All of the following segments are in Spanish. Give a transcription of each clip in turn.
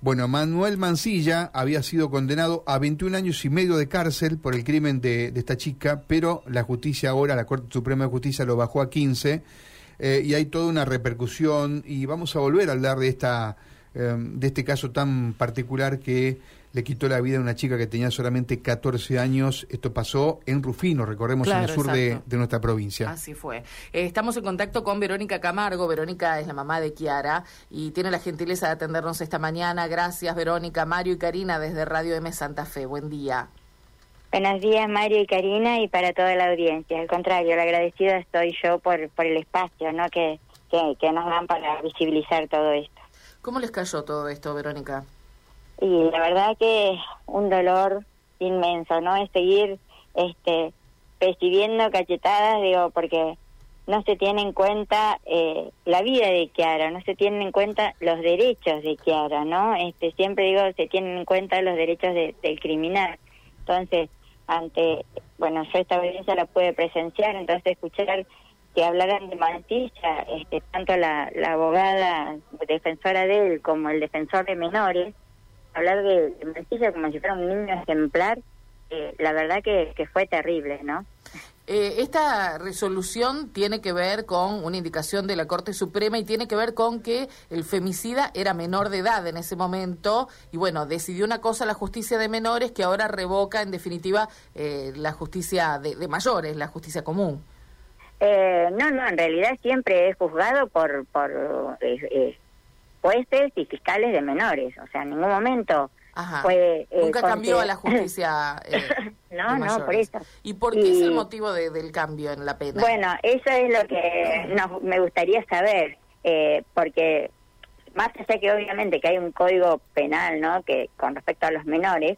Bueno, Manuel Mancilla había sido condenado a 21 años y medio de cárcel por el crimen de, esta chica, pero la justicia ahora, la Corte Suprema de Justicia lo bajó a 15 eh, y hay toda una repercusión y vamos a volver a hablar de esta eh, de este caso tan particular que le quitó la vida a una chica que tenía solamente 14 años. Esto pasó en Rufino, recordemos, en el sur de, nuestra provincia. Así fue. Eh, estamos en contacto con Verónica Camargo. Verónica es la mamá de Kiara y tiene la gentileza de atendernos esta mañana. Gracias, Verónica, Mario y Karina desde Radio M Santa Fe. Buen día. Buenos días, Mario y Karina, y para toda la audiencia. Al contrario, la agradecida estoy yo por, por el espacio ¿no? que, que, que nos dan para visibilizar todo esto. ¿Cómo les cayó todo esto, Verónica? Y la verdad que un dolor inmenso, ¿no? Es seguir este percibiendo cachetadas, digo, porque no se tiene en cuenta eh, la vida de Kiara, no se tienen en cuenta los derechos de Kiara, ¿no? Este, siempre digo, se tienen en cuenta los derechos del criminal. Entonces, ante, bueno, yo esta audiencia la pude presenciar, entonces escuchar que hablaran de Mantilla, este, tanto la, la abogada defensora de él como el defensor de menores, hablar de, de como si fuera un niño ejemplar, eh, la verdad que, fue terrible, ¿no? Eh, esta resolución tiene que ver con una indicación de la Corte Suprema y tiene que ver con que el femicida era menor de edad en ese momento y bueno, decidió una cosa la justicia de menores que ahora revoca en definitiva eh, la justicia de, mayores, la justicia común. no, no, en realidad siempre es juzgado por, por jueces y fiscales de menores. O sea, en ningún momento fue... Eh, Nunca cambió a la justicia. Eh, no, no, por eso. ¿Y por qué es el motivo del cambio en la pena? Bueno, eso es lo que me gustaría saber, eh, porque más allá que obviamente que hay un código penal, ¿no? Que con respecto a los menores,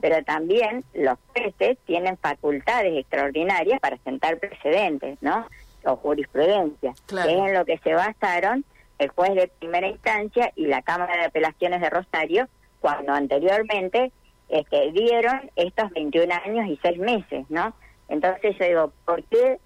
pero también los jueces tienen facultades extraordinarias para sentar precedentes, ¿no? O jurisprudencia, que es en lo que se basaron el juez de primera instancia y la Cámara de Apelaciones de Rosario cuando anteriormente este, dieron estos 21 años y 6 meses, ¿no? Entonces yo digo, ¿por qué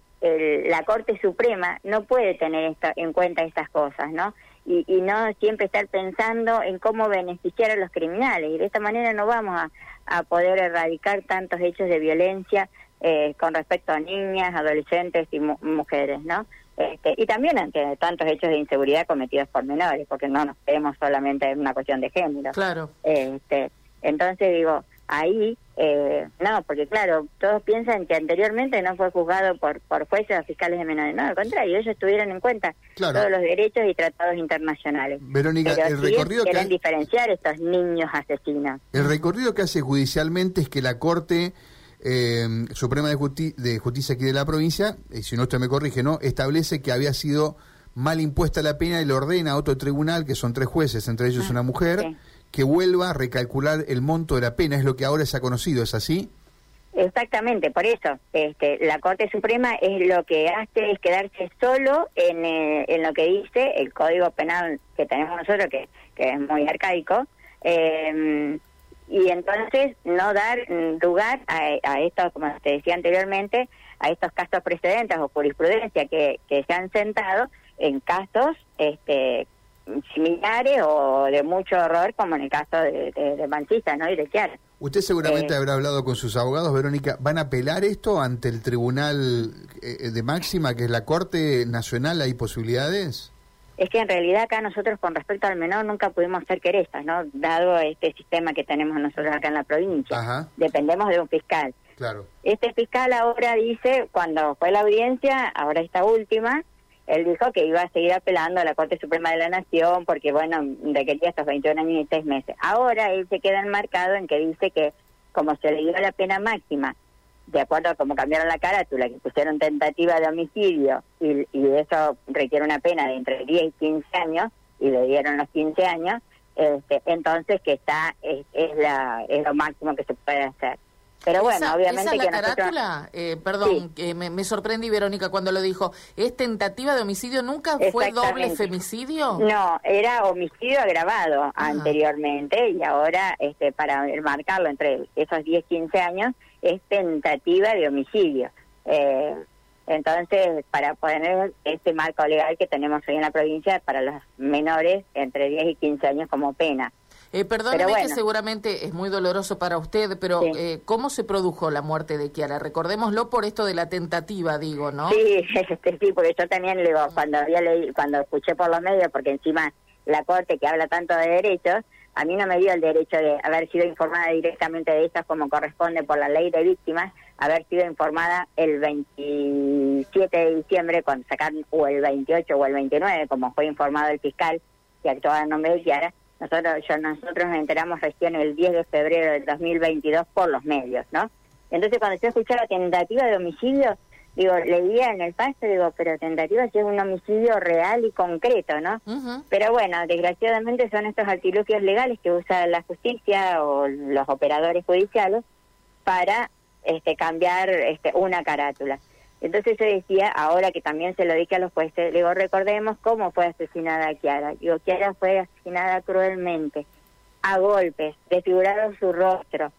la Corte Suprema no puede tener en cuenta estas cosas, ¿no? Y, no siempre estar pensando en cómo beneficiar a los criminales. Y de esta manera no vamos a, poder erradicar tantos hechos de violencia eh, con respecto a niñas, adolescentes y mujeres, ¿no? Este, y también ante tantos hechos de inseguridad cometidos por menores, porque no nos quedemos solamente en una cuestión de género. Claro. Este, entonces digo, ahí, eh, no, porque claro, todos piensan que anteriormente no fue juzgado por, por jueces o fiscales de menores. No, al contrario, ellos tuvieron en cuenta todos los derechos y tratados internacionales. Verónica, el recorrido que... diferenciar estos niños asesinos. El recorrido que hace judicialmente es que la Corte eh, Suprema de, Justicia aquí de la provincia, y si no usted me corrige, ¿no? Establece que había sido mal impuesta la pena y le ordena a otro tribunal, que son tres jueces, entre ellos ah, una mujer, que vuelva a recalcular el monto de la pena, es lo que ahora se ha conocido, ¿es así? Exactamente, por eso este, la Corte Suprema es lo que hace es quedarse solo en, eh, en lo que dice el Código Penal que tenemos nosotros, que, que es muy arcaico, eh, y entonces no dar lugar a, a estos, como te decía anteriormente, a estos casos precedentes o jurisprudencia que, que se han sentado en casos este, similares o de mucho horror, como en el caso de, de, ¿no? Y de Chiara. Usted seguramente eh, habrá hablado con sus abogados, Verónica. ¿Van a apelar esto ante el Tribunal eh, de Máxima, que es la Corte Nacional? ¿Hay posibilidades? Es que en realidad acá nosotros con respecto al menor nunca pudimos ser querezas, ¿no? Dado este sistema que tenemos nosotros acá en la provincia. Dependemos de un fiscal. Claro. Este fiscal ahora dice, cuando fue la audiencia, ahora esta última, él dijo que iba a seguir apelando a la Corte Suprema de la Nación porque, bueno, requería estos 21 años y 6 meses. Ahora él se queda enmarcado en que dice que como se le dio la pena máxima de acuerdo a cómo cambiaron la carátula, que pusieron tentativa de homicidio y, y eso requiere una pena de entre 10 y 15 años, y le dieron los 15 años, este, entonces que está es, la, es lo máximo que se puede hacer. Pero bueno, obviamente esa la carátula, eh, perdón, que me, me, sorprendí Verónica cuando lo dijo, ¿es tentativa de homicidio? ¿Nunca fue doble femicidio? No, era homicidio agravado anteriormente y ahora este para marcarlo entre esos 10, 15 años es tentativa de homicidio. Eh, entonces, para poner este marco legal que tenemos hoy en la provincia para los menores entre 10 y 15 años como pena. Eh, perdóneme que seguramente es muy doloroso para usted, pero eh, ¿cómo se produjo la muerte de Kiara? Recordémoslo por esto de la tentativa, digo, ¿no? Sí, este, sí, porque yo también, digo, cuando había leído, cuando escuché por los medios, porque encima la Corte que habla tanto de derechos, a mí no me dio el derecho de haber sido informada directamente de ellas como corresponde por la ley de víctimas, haber sido informada el 27 de diciembre cuando sacaron, o el 28 o el 29, como fue informado el fiscal que actuaba en nombre de Kiara, nosotros, yo, nosotros nos enteramos recién el 10 de febrero del 2022 por los medios, ¿no? Entonces cuando yo escuché la tentativa de homicidio, digo, leía en el paso, digo, pero tentativa si es un homicidio real y concreto, ¿no? Pero bueno, desgraciadamente son estos artilugios legales que usa la justicia o los operadores judiciales para este, cambiar este, una carátula. Entonces yo decía, ahora que también se lo dije a los jueces, digo, recordemos cómo fue asesinada Kiara. Digo, Kiara fue asesinada cruelmente, a golpes, desfiguraron su rostro,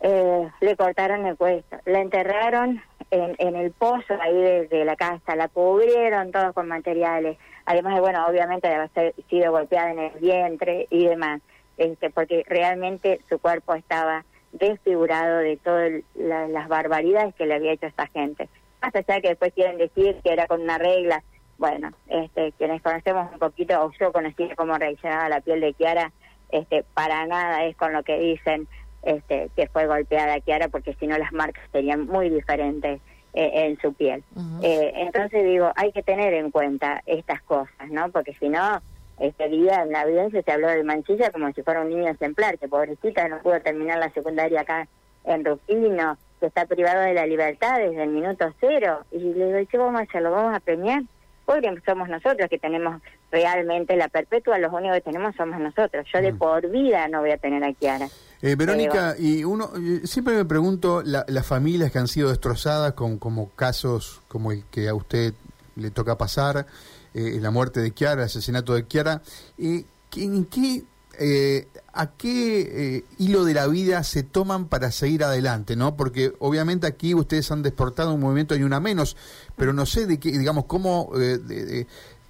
eh, le cortaron el cuello, la enterraron en, en el pozo ahí de, la casa, la cubrieron todos con materiales, además de, bueno, obviamente de haber sido golpeada en el vientre y demás, este, porque realmente su cuerpo estaba desfigurado de todas las barbaridades que le había hecho esta gente. Más allá que después quieren decir que era con una regla, bueno, este, quienes conocemos un poquito, o yo conocí cómo reaccionaba la piel de Kiara, este, para nada es con lo que dicen este, que fue golpeada Kiara, porque si no las marcas serían muy diferentes eh, en su piel. eh, entonces digo, hay que tener en cuenta estas cosas, ¿no? Porque si no, este día en la evidencia se habló de Manchilla como si fuera un niño ejemplar, que pobrecita no pudo terminar la secundaria acá en Rufino, que está privado de la libertad desde el minuto cero. Y le digo, ¿qué vamos a hacer? ¿Lo vamos a premiar? Pobre somos nosotros que tenemos realmente la perpetua, los únicos que tenemos somos nosotros. Yo de mm. por vida no voy a tener a Kiara. Eh, Verónica, y uno siempre me pregunto las familias que han sido destrozadas con como casos como el que a usted le toca pasar, eh, la muerte de Kiara, el asesinato de Kiara, eh, ¿en qué eh, ¿a qué hilo de la vida se toman para seguir adelante? ¿no? Porque obviamente aquí ustedes han desportado un movimiento y una menos, pero no sé de qué, digamos, cómo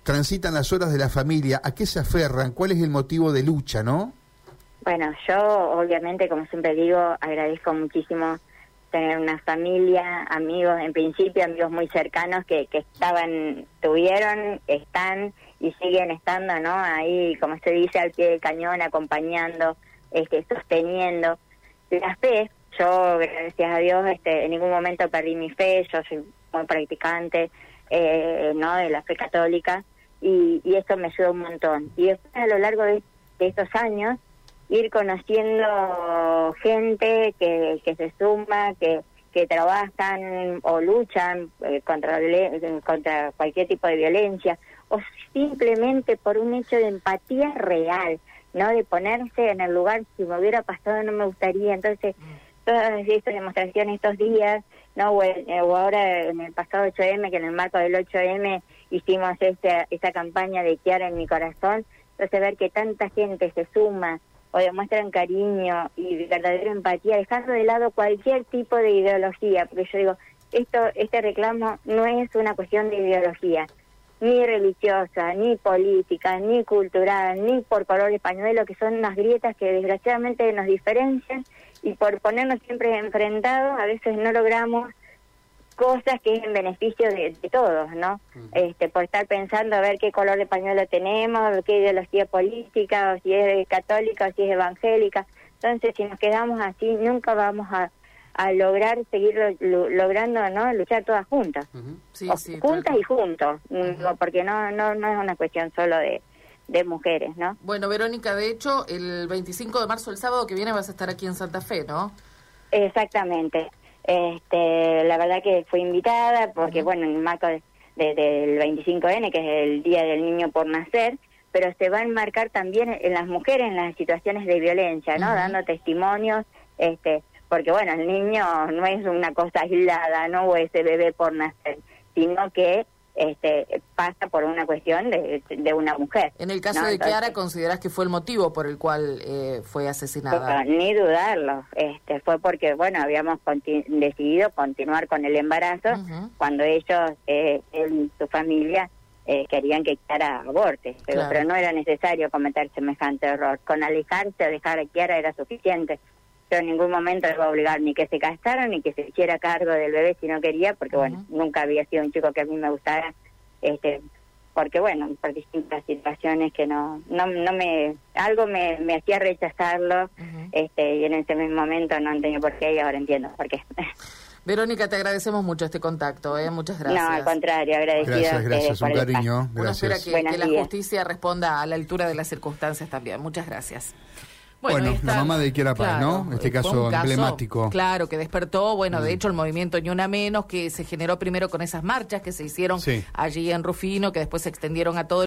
transitan las horas de la familia, a qué se aferran, cuál es el motivo de lucha, ¿no? Bueno, yo obviamente, como siempre digo, agradezco muchísimo tener una familia, amigos, en principio amigos muy cercanos que, que estaban, tuvieron, están y siguen estando, ¿no? Ahí, como se dice, al pie del cañón, acompañando, este, sosteniendo. La fe, yo, gracias a Dios, este, en ningún momento perdí mi fe, yo soy muy practicante, eh, ¿no? De la fe católica, y, esto me ayudó un montón. Y después, a lo largo de, estos años, ir conociendo gente que, que se suma, que, que trabajan o luchan eh, contra, contra cualquier tipo de violencia o simplemente por un hecho de empatía real, ¿no? De ponerse en el lugar, si me hubiera pasado no me gustaría. Entonces, todas estas demostraciones estos días, ¿no? O, ahora en el pasado 8M, que en el marco del 8M hicimos esta, esta campaña de Kiara en mi corazón, entonces ver que tanta gente se suma o demuestran cariño y verdadera empatía, dejando de lado cualquier tipo de ideología, porque yo digo, esto este reclamo no es una cuestión de ideología, ni religiosa, ni política, ni cultural, ni por color español, lo que son unas grietas que desgraciadamente nos diferencian y por ponernos siempre enfrentados a veces no logramos cosas que es en beneficio de, todos, ¿no? Este, por estar pensando a ver qué color de pañuelo tenemos, qué ideología política, o si es católica o si es evangélica. Entonces, si nos quedamos así, nunca vamos a, a lograr seguir logrando no luchar todas juntas. Juntas y juntos porque no no no es una cuestión solo de de mujeres no bueno Verónica de hecho el 25 de marzo el sábado que viene vas a estar aquí en Santa Fe no exactamente este la verdad que fui invitada porque bueno en el marco de, del 25N que es el día del niño por nacer pero se va a enmarcar también en las mujeres en las situaciones de violencia no dando testimonios este porque bueno, el niño no es una cosa aislada, no o ese bebé por nacer, sino que este, pasa por una cuestión de, de una mujer. En el caso de Kiara, ¿consideras que fue el motivo por el cual eh, fue asesinada? ni dudarlo, este, fue porque, bueno, habíamos decidido continuar con el embarazo cuando ellos, eh, él y su familia, eh, querían que Kiara aborte, pero, Claro. pero no era necesario cometer semejante error. Con alejarse o dejar a Kiara era suficiente. Yo en ningún momento le iba a obligar ni que se castrara ni que se hiciera cargo del bebé si no quería, porque bueno, nunca había sido un chico que a mí me gustara, este porque bueno, por distintas situaciones que no no, no me algo me, me hacía rechazarlo este y en ese mismo momento no entendía por qué y ahora entiendo por qué. Verónica, te agradecemos mucho este contacto, ¿eh? muchas gracias. No, al contrario, agradecida Gracias, gracias, un cariño. Uno espera Gracias. que, Buenos que la justicia responda a la altura de las circunstancias también. Muchas gracias. Bueno, la mamá de Kiara Paz, ¿no? Este caso emblemático. Mm. Claro, que despertó, bueno, de hecho el movimiento Ni Una Menos, que se generó primero con esas marchas que se hicieron Sí. allí en Rufino, que después se extendieron a todo